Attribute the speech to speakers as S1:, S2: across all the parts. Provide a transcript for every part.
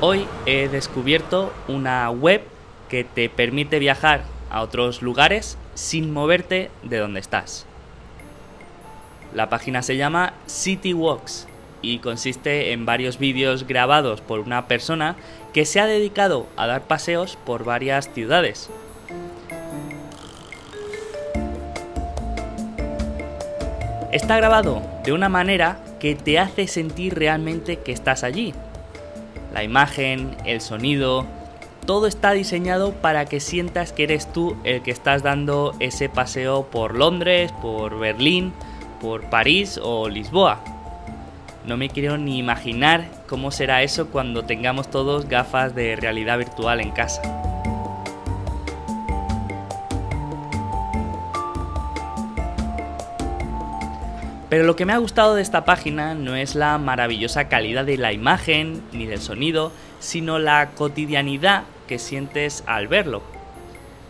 S1: Hoy he descubierto una web que te permite viajar a otros lugares sin moverte de donde estás. La página se llama City Walks y consiste en varios vídeos grabados por una persona que se ha dedicado a dar paseos por varias ciudades. Está grabado de una manera que te hace sentir realmente que estás allí, la imagen, el sonido, todo está diseñado para que sientas que eres tú el que estás dando ese paseo por Londres, por Berlín, por París o Lisboa. No me quiero ni imaginar cómo será eso cuando tengamos todos gafas de realidad virtual en casa. Pero lo que me ha gustado de esta página no es la maravillosa calidad de la imagen ni del sonido, sino la cotidianidad que sientes al verlo.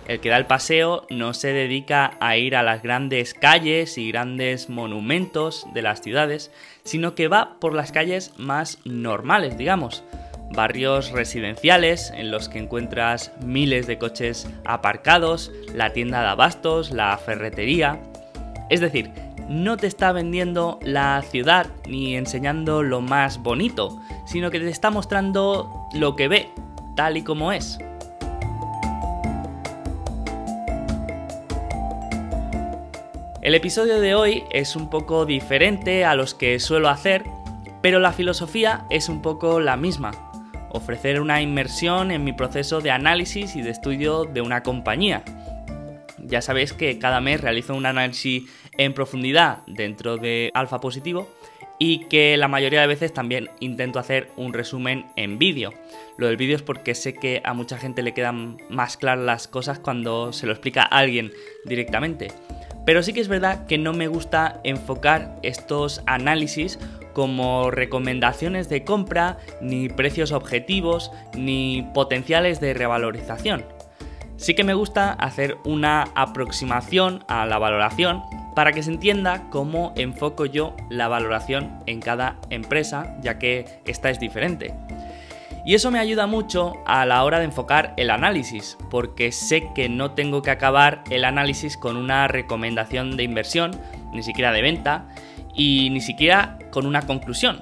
S1: El que da el paseo no se dedica a ir a las grandes calles y grandes monumentos de las ciudades, sino que va por las calles más normales, digamos. Barrios residenciales en los que encuentras miles de coches aparcados, la tienda de abastos, la ferretería. Es decir, no te está vendiendo la ciudad ni enseñando lo más bonito, sino que te está mostrando lo que ve, tal y como es. El episodio de hoy es un poco diferente a los que suelo hacer, pero la filosofía es un poco la misma. Ofrecer una inmersión en mi proceso de análisis y de estudio de una compañía. Ya sabéis que cada mes realizo un análisis en profundidad dentro de Alfa Positivo y que la mayoría de veces también intento hacer un resumen en vídeo. Lo del vídeo es porque sé que a mucha gente le quedan más claras las cosas cuando se lo explica alguien directamente. Pero sí que es verdad que no me gusta enfocar estos análisis como recomendaciones de compra, ni precios objetivos, ni potenciales de revalorización. Sí que me gusta hacer una aproximación a la valoración para que se entienda cómo enfoco yo la valoración en cada empresa, ya que esta es diferente. Y eso me ayuda mucho a la hora de enfocar el análisis, porque sé que no tengo que acabar el análisis con una recomendación de inversión, ni siquiera de venta, y ni siquiera con una conclusión.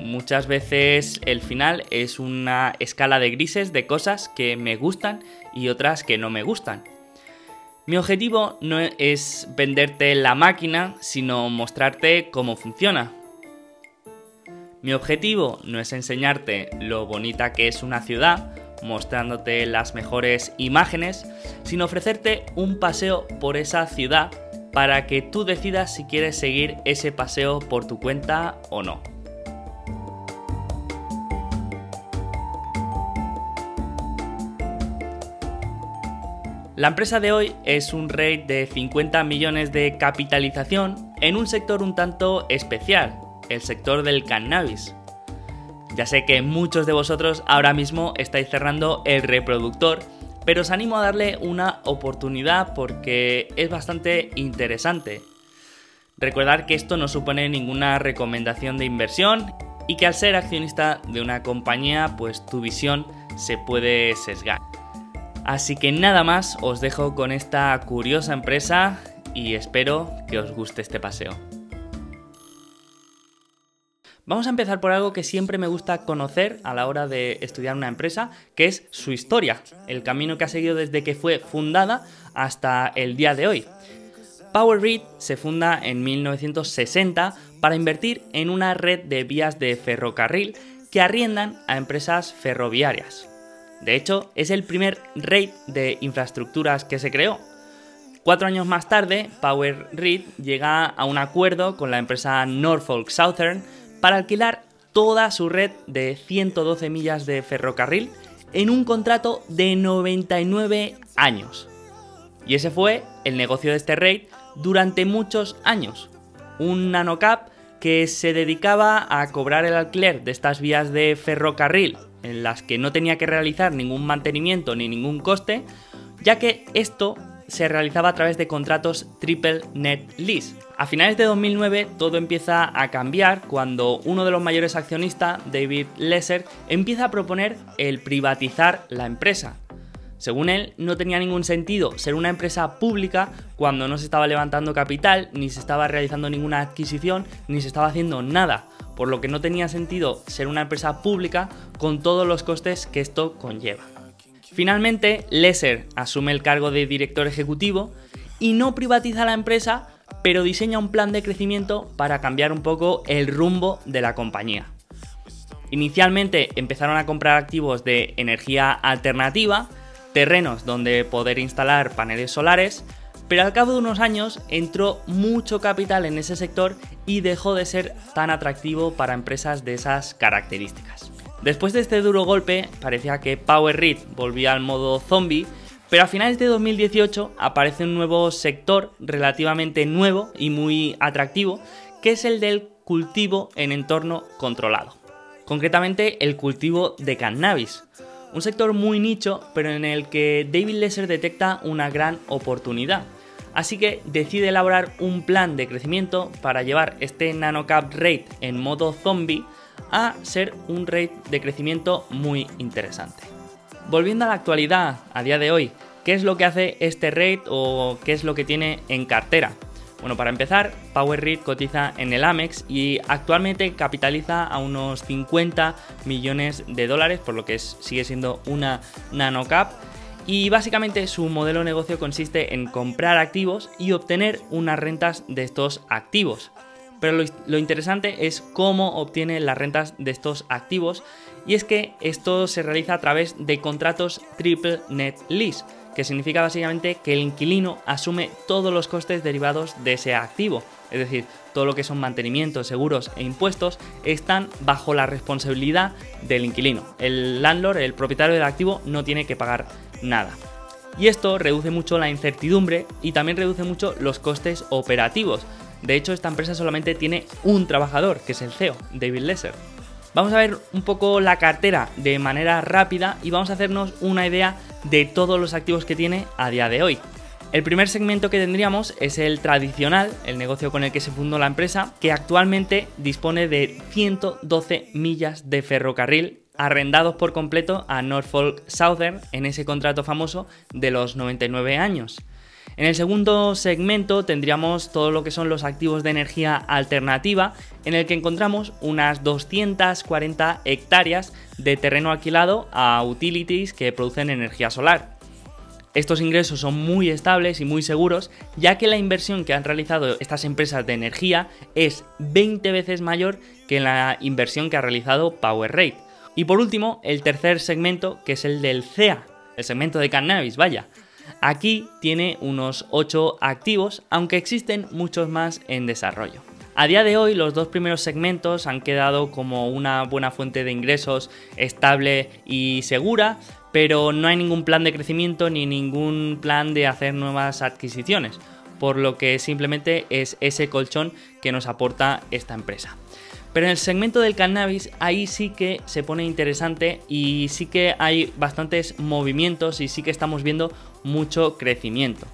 S1: Muchas veces el final es una escala de grises de cosas que me gustan y otras que no me gustan. Mi objetivo no es venderte la máquina, sino mostrarte cómo funciona. Mi objetivo no es enseñarte lo bonita que es una ciudad, mostrándote las mejores imágenes, sino ofrecerte un paseo por esa ciudad para que tú decidas si quieres seguir ese paseo por tu cuenta o no. La empresa de hoy es un rate de 50 millones de capitalización en un sector un tanto especial, el sector del cannabis. Ya sé que muchos de vosotros ahora mismo estáis cerrando el reproductor, pero os animo a darle una oportunidad porque es bastante interesante. Recordar que esto no supone ninguna recomendación de inversión y que al ser accionista de una compañía, pues tu visión se puede sesgar. Así que nada más, os dejo con esta curiosa empresa y espero que os guste este paseo. Vamos a empezar por algo que siempre me gusta conocer a la hora de estudiar una empresa, que es su historia, el camino que ha seguido desde que fue fundada hasta el día de hoy. PowerRead se funda en 1960 para invertir en una red de vías de ferrocarril que arriendan a empresas ferroviarias. De hecho, es el primer RAID de infraestructuras que se creó. Cuatro años más tarde, Power llega a un acuerdo con la empresa Norfolk Southern para alquilar toda su red de 112 millas de ferrocarril en un contrato de 99 años. Y ese fue el negocio de este RAID durante muchos años. Un nanocap que se dedicaba a cobrar el alquiler de estas vías de ferrocarril en las que no tenía que realizar ningún mantenimiento ni ningún coste, ya que esto se realizaba a través de contratos triple net lease, A finales de 2009 todo empieza a cambiar cuando uno de los mayores accionistas, David Lesser, empieza a proponer el privatizar la empresa. Según él, no tenía ningún sentido ser una empresa pública cuando no se estaba levantando capital, ni se estaba realizando ninguna adquisición, ni se estaba haciendo nada, por lo que no tenía sentido ser una empresa pública con todos los costes que esto conlleva. Finalmente, Lesser asume el cargo de director ejecutivo y no privatiza la empresa, pero diseña un plan de crecimiento para cambiar un poco el rumbo de la compañía. Inicialmente empezaron a comprar activos de energía alternativa, terrenos donde poder instalar paneles solares, pero al cabo de unos años entró mucho capital en ese sector y dejó de ser tan atractivo para empresas de esas características. Después de este duro golpe, parecía que Power Read volvía al modo zombie, pero a finales de 2018 aparece un nuevo sector relativamente nuevo y muy atractivo, que es el del cultivo en entorno controlado. Concretamente el cultivo de cannabis, un sector muy nicho, pero en el que David Lesser detecta una gran oportunidad. Así que decide elaborar un plan de crecimiento para llevar este NanoCap Rate en modo zombie a ser un rate de crecimiento muy interesante. Volviendo a la actualidad, a día de hoy, ¿qué es lo que hace este rate o qué es lo que tiene en cartera? Bueno, para empezar, Power cotiza en el Amex y actualmente capitaliza a unos 50 millones de dólares, por lo que sigue siendo una nanocap. Y básicamente su modelo de negocio consiste en comprar activos y obtener unas rentas de estos activos. Pero lo, lo, interesante es cómo obtiene las rentas de estos activos y es que esto se realiza a través de contratos triple net lease que significa básicamente que el inquilino asume todos los costes derivados de ese activo. Es decir, todo lo que son mantenimientos, seguros e impuestos están bajo la responsabilidad del inquilino. El landlord, el propietario del activo, no tiene que pagar nada. Y esto reduce mucho la incertidumbre y también reduce mucho los costes operativos. De hecho, esta empresa solamente tiene un trabajador, que es el CEO, David Lesser. Vamos a ver un poco la cartera de manera rápida y vamos a hacernos una idea de todos los activos que tiene a día de hoy. El primer segmento que tendríamos es el tradicional, el negocio con el que se fundó la empresa, que actualmente dispone de 112 millas de ferrocarril arrendados por completo a Norfolk Southern en ese contrato famoso de los 99 años. En el segundo segmento tendríamos todo lo que son los activos de energía alternativa, en el que encontramos unas 240 hectáreas de terreno alquilado a utilities que producen energía solar. Estos ingresos son muy estables y muy seguros, ya que la inversión que han realizado estas empresas de energía es 20 veces mayor que la inversión que ha realizado PowerRate. Y por último, el tercer segmento, que es el del CEA, el segmento de cannabis, vaya. Aquí tiene unos 8 activos, aunque existen muchos más en desarrollo. A día de hoy los dos primeros segmentos han quedado como una buena fuente de ingresos estable y segura, pero no hay ningún plan de crecimiento ni ningún plan de hacer nuevas adquisiciones, por lo que simplemente es ese colchón que nos aporta esta empresa. Pero en el segmento del cannabis ahí sí que se pone interesante y sí que hay bastantes movimientos y sí que estamos viendo mucho crecimiento.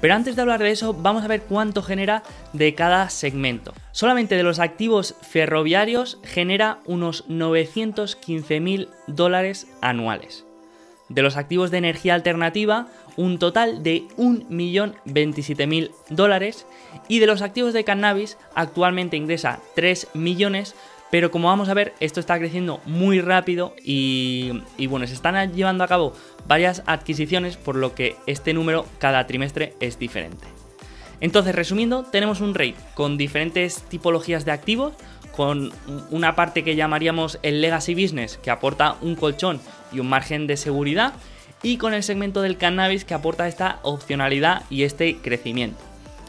S1: Pero antes de hablar de eso, vamos a ver cuánto genera de cada segmento. Solamente de los activos ferroviarios genera unos 915 mil dólares anuales. De los activos de energía alternativa, un total de 1.027.000 dólares y de los activos de cannabis actualmente ingresa 3 millones, pero como vamos a ver, esto está creciendo muy rápido y, bueno, se están llevando a cabo varias adquisiciones, por lo que este número cada trimestre es diferente. Entonces, resumiendo, tenemos un rate con diferentes tipologías de activos, con una parte que llamaríamos el legacy business, que aporta un colchón y un margen de seguridad, y con el segmento del cannabis que aporta esta opcionalidad y este crecimiento.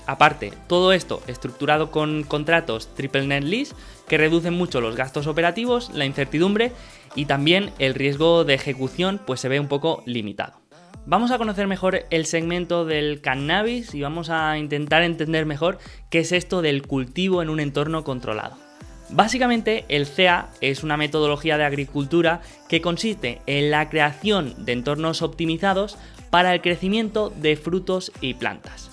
S1: Aparte, todo esto estructurado con contratos triple net lease que reducen mucho los gastos operativos, la incertidumbre y también el riesgo de ejecución pues se ve un poco limitado. Vamos a conocer mejor el segmento del cannabis y vamos a intentar entender mejor qué es esto del cultivo en un entorno controlado. Básicamente, el CEA es una metodología de agricultura que consiste en la creación de entornos optimizados para el crecimiento de frutos y plantas.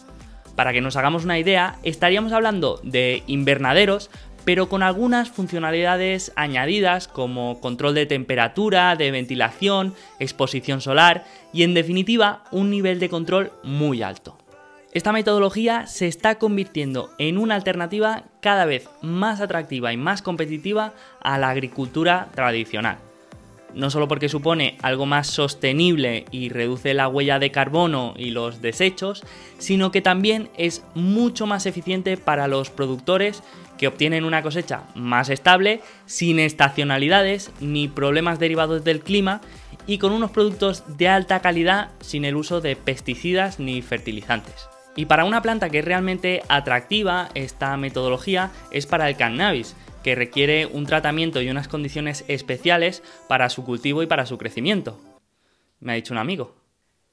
S1: Para que nos hagamos una idea, estaríamos hablando de invernaderos, pero con algunas funcionalidades añadidas como control de temperatura, de ventilación, exposición solar y en definitiva un nivel de control muy alto. Esta metodología se está convirtiendo en una alternativa cada vez más atractiva y más competitiva a la agricultura tradicional no solo porque supone algo más sostenible y reduce la huella de carbono y los desechos, sino que también es mucho más eficiente para los productores que obtienen una cosecha más estable, sin estacionalidades ni problemas derivados del clima y con unos productos de alta calidad sin el uso de pesticidas ni fertilizantes. Y para una planta que es realmente atractiva, esta metodología es para el cannabis, que requiere un tratamiento y unas condiciones especiales para su cultivo y para su crecimiento. Me ha dicho un amigo.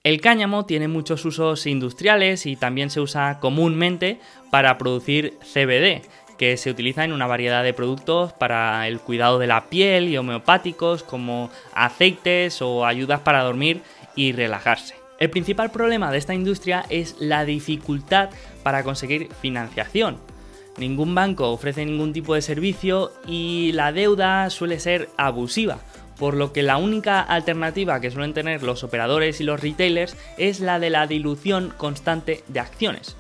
S1: El cáñamo tiene muchos usos industriales y también se usa comúnmente para producir CBD, que se utiliza en una variedad de productos para el cuidado de la piel y homeopáticos como aceites o ayudas para dormir y relajarse. El principal problema de esta industria es la dificultad para conseguir financiación, Ningún banco ofrece ningún tipo de servicio y la deuda suele ser abusiva, por lo que la única alternativa que suelen tener los operadores y los retailers es la de la dilución constante de acciones.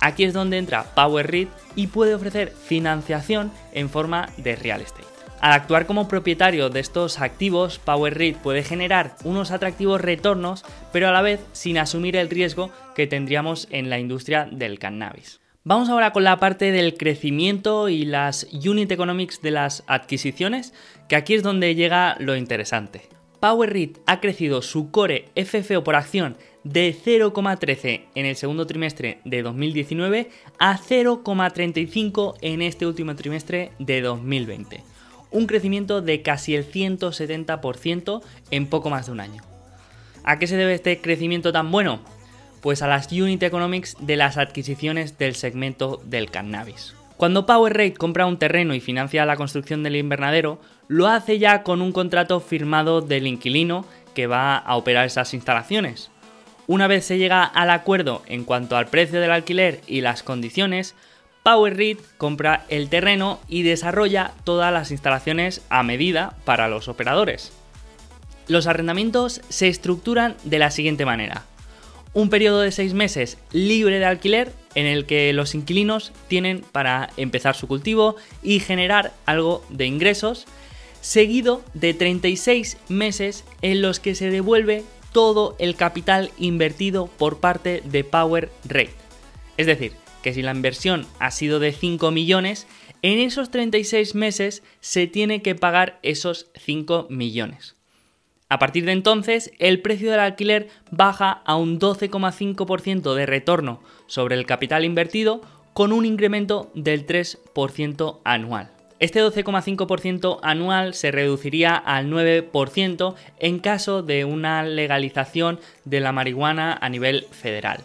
S1: Aquí es donde entra PowerRead y puede ofrecer financiación en forma de real estate. Al actuar como propietario de estos activos, PowerRead puede generar unos atractivos retornos, pero a la vez sin asumir el riesgo que tendríamos en la industria del cannabis. Vamos ahora con la parte del crecimiento y las unit economics de las adquisiciones, que aquí es donde llega lo interesante. PowerRead ha crecido su core FFO por acción de 0,13 en el segundo trimestre de 2019 a 0,35 en este último trimestre de 2020. Un crecimiento de casi el 170% en poco más de un año. ¿A qué se debe este crecimiento tan bueno? Pues a las unit economics de las adquisiciones del segmento del cannabis. Cuando PowerRate compra un terreno y financia la construcción del invernadero, lo hace ya con un contrato firmado del inquilino que va a operar esas instalaciones. Una vez se llega al acuerdo en cuanto al precio del alquiler y las condiciones, PowerRead compra el terreno y desarrolla todas las instalaciones a medida para los operadores. Los arrendamientos se estructuran de la siguiente manera un periodo de seis meses libre de alquiler en el que los inquilinos tienen para empezar su cultivo y generar algo de ingresos, seguido de 36 meses en los que se devuelve todo el capital invertido por parte de Power Rate. Es decir, que si la inversión ha sido de 5 millones, en esos 36 meses se tiene que pagar esos 5 millones. A partir de entonces, el precio del alquiler baja a un 12,5% de retorno sobre el capital invertido con un incremento del 3% anual. Este 12,5% anual se reduciría al 9% en caso de una legalización de la marihuana a nivel federal.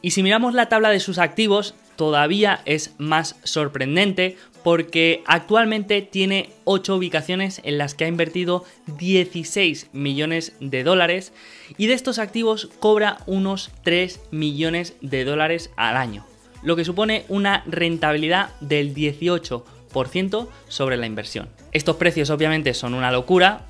S1: Y si miramos la tabla de sus activos, todavía es más sorprendente porque actualmente tiene 8 ubicaciones en las que ha invertido 16 millones de dólares y de estos activos cobra unos 3 millones de dólares al año, lo que supone una rentabilidad del 18% sobre la inversión. Estos precios obviamente son una locura,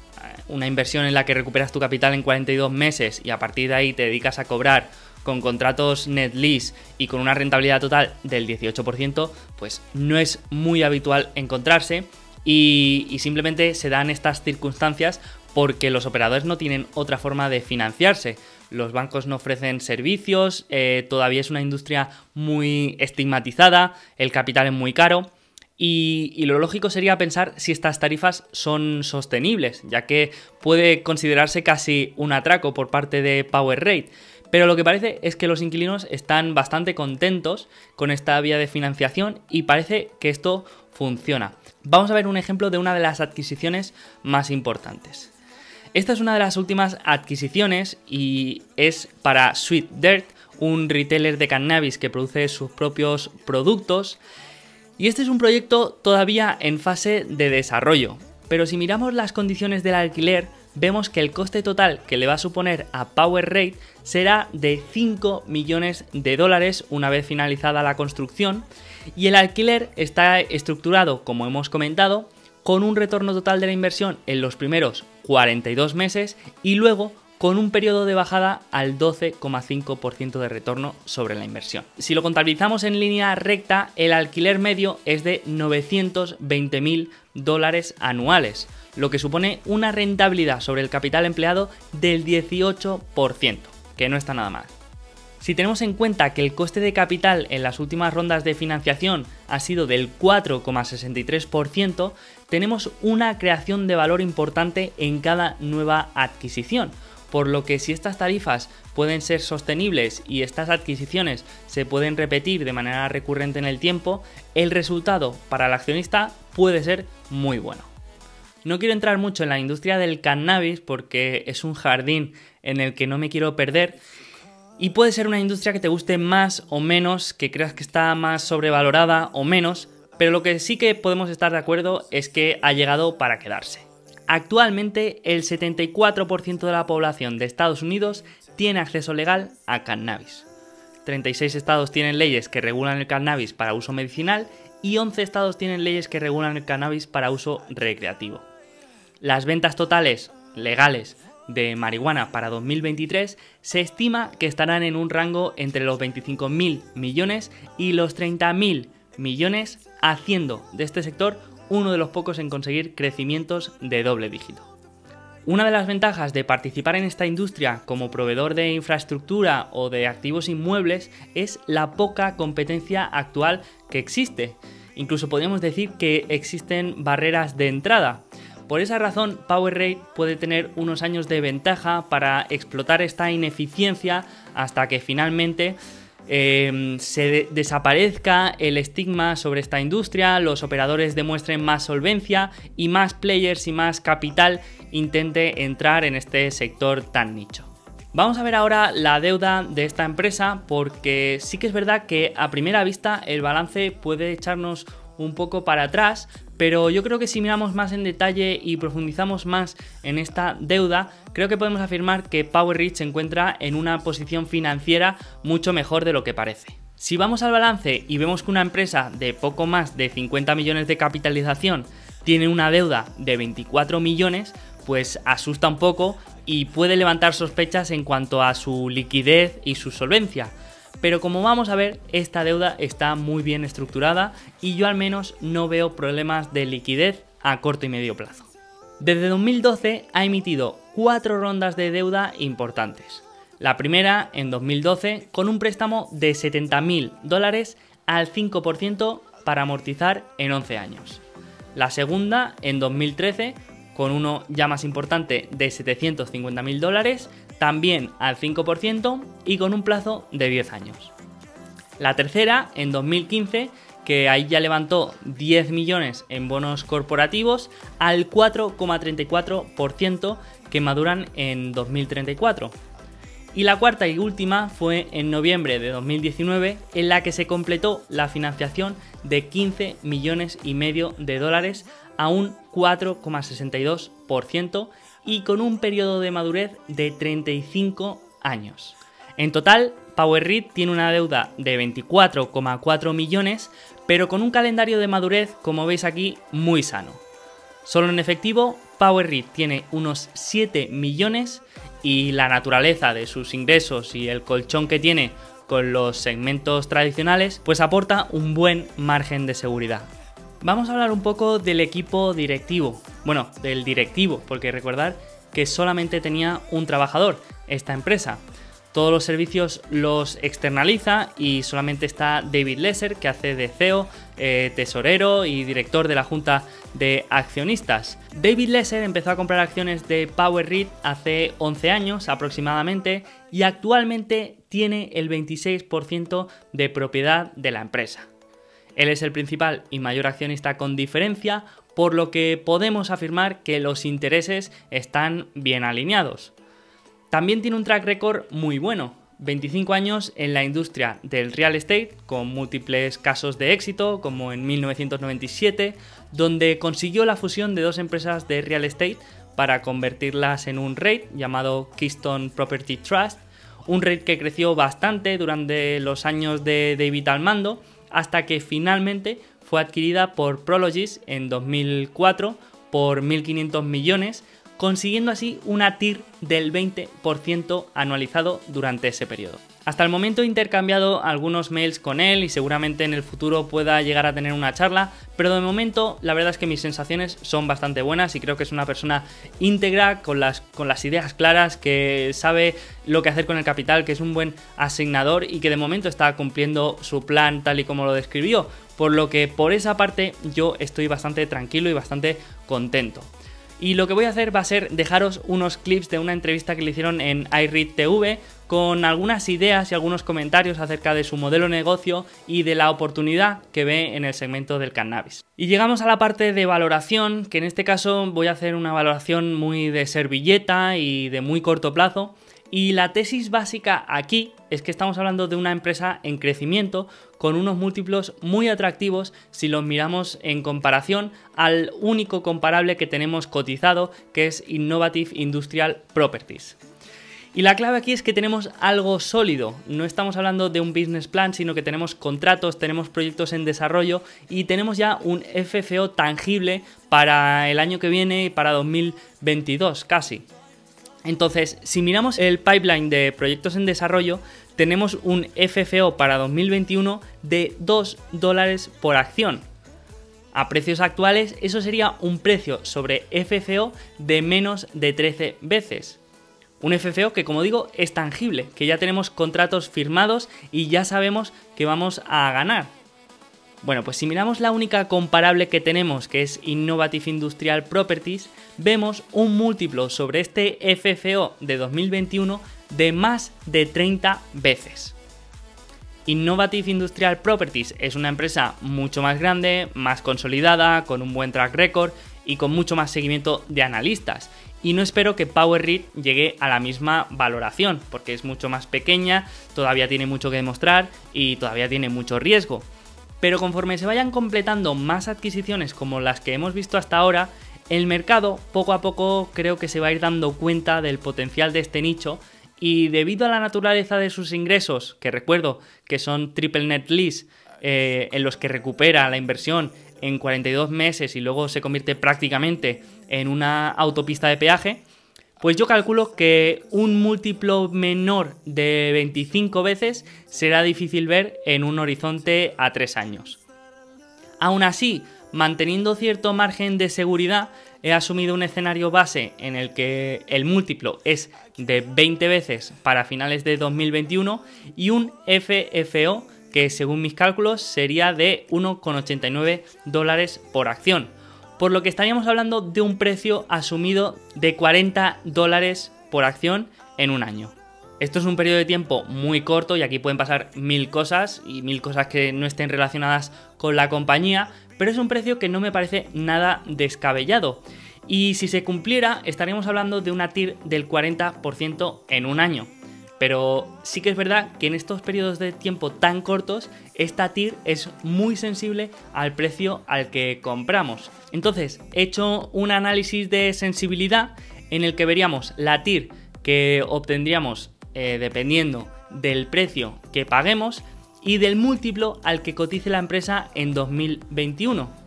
S1: una inversión en la que recuperas tu capital en 42 meses y a partir de ahí te dedicas a cobrar con contratos net lease y con una rentabilidad total del 18%, pues no es muy habitual encontrarse y, simplemente se dan estas circunstancias porque los operadores no tienen otra forma de financiarse. Los bancos no ofrecen servicios, eh, todavía es una industria muy estigmatizada, el capital es muy caro. Y, y, lo lógico sería pensar si estas tarifas son sostenibles, ya que puede considerarse casi un atraco por parte de Power Rate. Pero lo que parece es que los inquilinos están bastante contentos con esta vía de financiación y parece que esto funciona. Vamos a ver un ejemplo de una de las adquisiciones más importantes. Esta es una de las últimas adquisiciones y es para Sweet Dirt, un retailer de cannabis que produce sus propios productos. Y este es un proyecto todavía en fase de desarrollo. Pero si miramos las condiciones del alquiler, vemos que el coste total que le va a suponer a PowerRate será de 5 millones de dólares una vez finalizada la construcción y el alquiler está estructurado, como hemos comentado, con un retorno total de la inversión en los primeros 42 meses y luego con un periodo de bajada al 12,5% de retorno sobre la inversión. Si lo contabilizamos en línea recta, el alquiler medio es de 920.000 dólares anuales, lo que supone una rentabilidad sobre el capital empleado del 18%, que no está nada mal. Si tenemos en cuenta que el coste de capital en las últimas rondas de financiación ha sido del 4,63%, tenemos una creación de valor importante en cada nueva adquisición, por lo que si estas tarifas pueden ser sostenibles y estas adquisiciones se pueden repetir de manera recurrente en el tiempo, el resultado para el accionista puede ser muy bueno. No quiero entrar mucho en la industria del cannabis porque es un jardín en el que no me quiero perder y puede ser una industria que te guste más o menos, que creas que está más sobrevalorada o menos, pero lo que sí que podemos estar de acuerdo es que ha llegado para quedarse. Actualmente el 74% de la población de Estados Unidos tiene acceso legal a cannabis. 36 estados tienen leyes que regulan el cannabis para uso medicinal y 11 estados tienen leyes que regulan el cannabis para uso recreativo. Las ventas totales legales de marihuana para 2023 se estima que estarán en un rango entre los 25.000 millones y los 30.000 millones, haciendo de este sector uno de los pocos en conseguir crecimientos de doble dígito. Una de las ventajas de participar en esta industria como proveedor de infraestructura o de activos inmuebles es la poca competencia actual que existe. Incluso podríamos decir que existen barreras de entrada. Por esa razón, PowerRate puede tener unos años de ventaja para explotar esta ineficiencia hasta que finalmente Em, se desaparezca el estigma sobre esta industria, los operadores demuestren más solvencia y más players y más capital intente entrar en este sector tan nicho. Vamos a ver ahora la deuda de esta empresa porque sí que es verdad que a primera vista el balance puede echarnos un poco para atrás, pero yo creo que si miramos más en detalle y profundizamos más en esta deuda, creo que podemos afirmar que PowerReach se encuentra en una posición financiera mucho mejor de lo que parece. Si vamos al balance y vemos que una empresa de poco más de 50 millones de capitalización tiene una deuda de 24 millones, pues asusta un poco y puede levantar sospechas en cuanto a su liquidez y su solvencia. Pero como vamos a ver, esta deuda está muy bien estructurada y yo al menos no veo problemas de liquidez a corto y medio plazo. Desde 2012 ha emitido cuatro rondas de deuda importantes. La primera en 2012 con un préstamo de 70.000 dólares al 5% para amortizar en 11 años. La segunda en 2013 con uno ya más importante de 750.000 dólares también al 5% y con un plazo de 10 años. La tercera, en 2015, que ahí ya levantó 10 millones en bonos corporativos al 4,34% que maduran en 2034. Y la cuarta y última fue en noviembre de 2019 en la que se completó la financiación de 15 millones y medio de dólares a un 4,62% y con un periodo de madurez de 35 años. En total, PowerRead tiene una deuda de 24,4 millones, pero con un calendario de madurez, como veis aquí, muy sano. Solo en efectivo, PowerRead tiene unos 7 millones y la naturaleza de sus ingresos y el colchón que tiene con los segmentos tradicionales, pues aporta un buen margen de seguridad. Vamos a hablar un poco del equipo directivo. Bueno, del directivo, porque recordar que solamente tenía un trabajador, esta empresa. Todos los servicios los externaliza y solamente está David Lesser, que hace de CEO, eh, tesorero y director de la junta de accionistas. David Lesser empezó a comprar acciones de PowerRead hace 11 años aproximadamente y actualmente tiene el 26% de propiedad de la empresa. Él es el principal y mayor accionista con diferencia, por lo que podemos afirmar que los intereses están bien alineados. También tiene un track record muy bueno, 25 años en la industria del real estate, con múltiples casos de éxito, como en 1997, donde consiguió la fusión de dos empresas de real estate para convertirlas en un REIT llamado Keystone Property Trust, un REIT que creció bastante durante los años de David al mando, hasta que finalmente fue adquirida por Prologis en 2004 por 1.500 millones, consiguiendo así una TIR del 20% anualizado durante ese periodo. Hasta el momento he intercambiado algunos mails con él y seguramente en el futuro pueda llegar a tener una charla, pero de momento la verdad es que mis sensaciones son bastante buenas y creo que es una persona íntegra, con las, con las ideas claras, que sabe lo que hacer con el capital, que es un buen asignador y que de momento está cumpliendo su plan tal y como lo describió, por lo que por esa parte yo estoy bastante tranquilo y bastante contento. Y lo que voy a hacer va a ser dejaros unos clips de una entrevista que le hicieron en iRead TV con algunas ideas y algunos comentarios acerca de su modelo de negocio y de la oportunidad que ve en el segmento del cannabis. Y llegamos a la parte de valoración, que en este caso voy a hacer una valoración muy de servilleta y de muy corto plazo. Y la tesis básica aquí es que estamos hablando de una empresa en crecimiento con unos múltiplos muy atractivos si los miramos en comparación al único comparable que tenemos cotizado, que es Innovative Industrial Properties. Y la clave aquí es que tenemos algo sólido. No estamos hablando de un business plan, sino que tenemos contratos, tenemos proyectos en desarrollo y tenemos ya un FFO tangible para el año que viene y para 2022 casi. Entonces, si miramos el pipeline de proyectos en desarrollo, tenemos un FFO para 2021 de 2 dólares por acción. A precios actuales, eso sería un precio sobre FFO de menos de 13 veces. Un FFO que, como digo, es tangible, que ya tenemos contratos firmados y ya sabemos que vamos a ganar. Bueno, pues si miramos la única comparable que tenemos, que es Innovative Industrial Properties, vemos un múltiplo sobre este FFO de 2021 de más de 30 veces. Innovative Industrial Properties es una empresa mucho más grande, más consolidada, con un buen track record y con mucho más seguimiento de analistas y no espero que Power llegue a la misma valoración, porque es mucho más pequeña, todavía tiene mucho que demostrar y todavía tiene mucho riesgo. Pero conforme se vayan completando más adquisiciones como las que hemos visto hasta ahora, el mercado poco a poco creo que se va a ir dando cuenta del potencial de este nicho y debido a la naturaleza de sus ingresos, que recuerdo que son triple net lease, eh, en los que recupera la inversión en 42 meses y luego se convierte prácticamente en una autopista de peaje, pues yo calculo que un múltiplo menor de 25 veces será difícil ver en un horizonte a 3 años. Aún así, manteniendo cierto margen de seguridad, he asumido un escenario base en el que el múltiplo es de 20 veces para finales de 2021 y un FFO que según mis cálculos sería de 1,89 dólares por acción, por lo que estaríamos hablando de un precio asumido de 40 dólares por acción en un año. Esto es un periodo de tiempo muy corto y aquí pueden pasar mil cosas y mil cosas que no estén relacionadas con la compañía, pero es un precio que no me parece nada descabellado. Y si se cumpliera, estaríamos hablando de una TIR del 40% en un año. Pero sí que es verdad que en estos periodos de tiempo tan cortos, esta TIR es muy sensible al precio al que compramos. Entonces, he hecho un análisis de sensibilidad en el que veríamos la TIR que obtendríamos eh, dependiendo del precio que paguemos y del múltiplo al que cotice la empresa en 2021.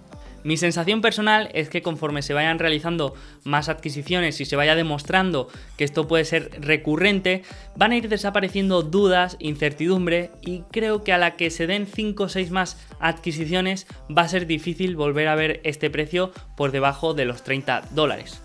S1: Mi sensación personal es que conforme se vayan realizando más adquisiciones y se vaya demostrando que esto puede ser recurrente, van a ir desapareciendo dudas, incertidumbre y creo que a la que se den 5 o 6 más adquisiciones va a ser difícil volver a ver este precio por debajo de los 30 dólares.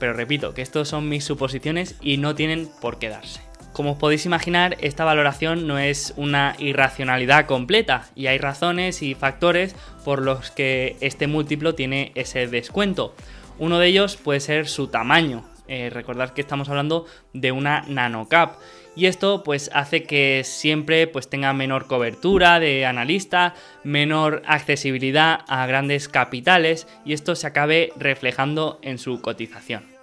S1: Pero repito que estos son mis suposiciones y no tienen por qué darse. Como os podéis imaginar, esta valoración no es una irracionalidad completa y hay razones y factores por los que este múltiplo tiene ese descuento. Uno de ellos puede ser su tamaño. Eh, recordad que estamos hablando de una nanocap y esto pues hace que siempre pues tenga menor cobertura de analista, menor accesibilidad a grandes capitales y esto se acabe reflejando en su cotización.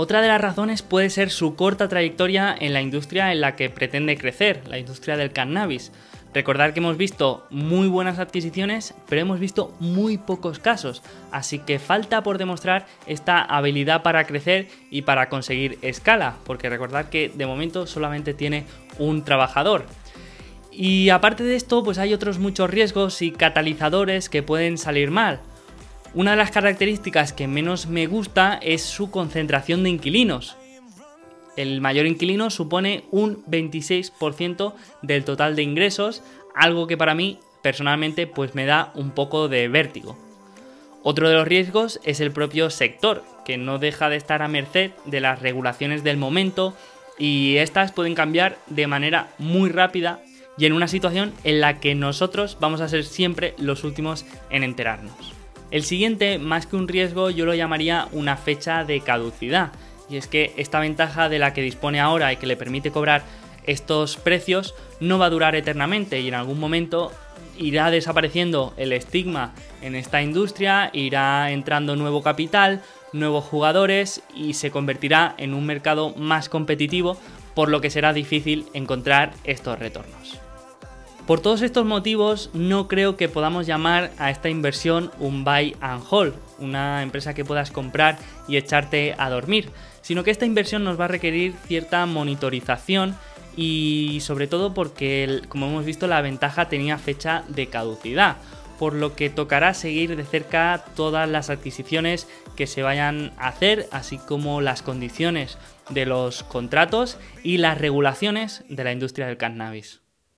S1: Otra de las razones puede ser su corta trayectoria en la industria en la que pretende crecer, la industria del cannabis. Recordad que hemos visto muy buenas adquisiciones, pero hemos visto muy pocos casos, así que falta por demostrar esta habilidad para crecer y para conseguir escala, porque recordad que de momento solamente tiene un trabajador. Y aparte de esto, pues hay otros muchos riesgos y catalizadores que pueden salir mal. Una de las características que menos me gusta es su concentración de inquilinos. El mayor inquilino supone un 26% del total de ingresos, algo que para mí personalmente pues me da un poco de vértigo. Otro de los riesgos es el propio sector, que no deja de estar a merced de las regulaciones del momento y estas pueden cambiar de manera muy rápida y en una situación en la que nosotros vamos a ser siempre los últimos en enterarnos. El siguiente, más que un riesgo, yo lo llamaría una fecha de caducidad, y es que esta ventaja de la que dispone ahora y que le permite cobrar estos precios no va a durar eternamente y en algún momento irá desapareciendo el estigma en esta industria, irá entrando nuevo capital, nuevos jugadores y se convertirá en un mercado más competitivo, por lo que será difícil encontrar estos retornos. Por todos estos motivos, no creo que podamos llamar a esta inversión un buy and hold, una empresa que puedas comprar y echarte a dormir, sino que esta inversión nos va a requerir cierta monitorización y sobre todo porque, como hemos visto, la ventaja tenía fecha de caducidad, por lo que tocará seguir de cerca todas las adquisiciones que se vayan a hacer, así como las condiciones de los contratos y las regulaciones de la industria del cannabis.